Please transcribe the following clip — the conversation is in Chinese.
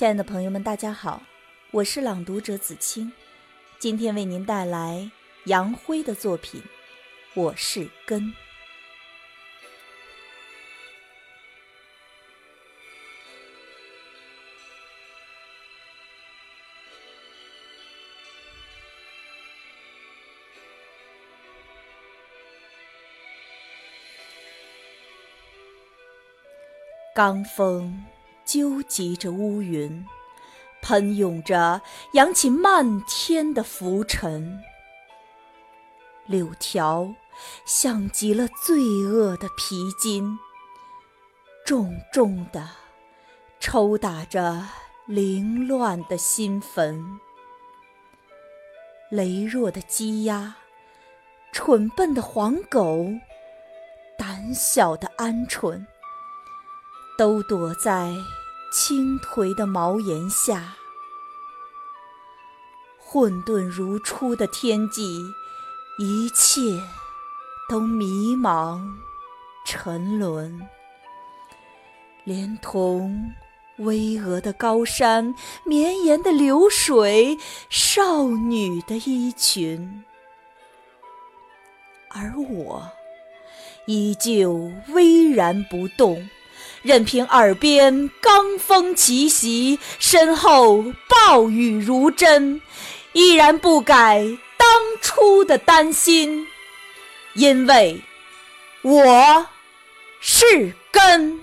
亲爱的朋友们，大家好，我是朗读者子清，今天为您带来杨辉的作品《我是根》。罡风纠集着乌云，喷涌着扬起漫天的浮尘。柳条像极了罪恶的皮筋，重重地抽打着凌乱的心坟。羸弱的鸡鸭，蠢笨的黄狗，胆小的鹌鹑。都躲在倾颓的茅檐下，混沌如初的天际，一切都迷茫沉沦，连同巍峨的高山、绵延的流水、少女的衣裙，而我依旧巍然不动。任凭耳边罡风齐袭，身后暴雨如针，依然不改当初的担心，因为我是根。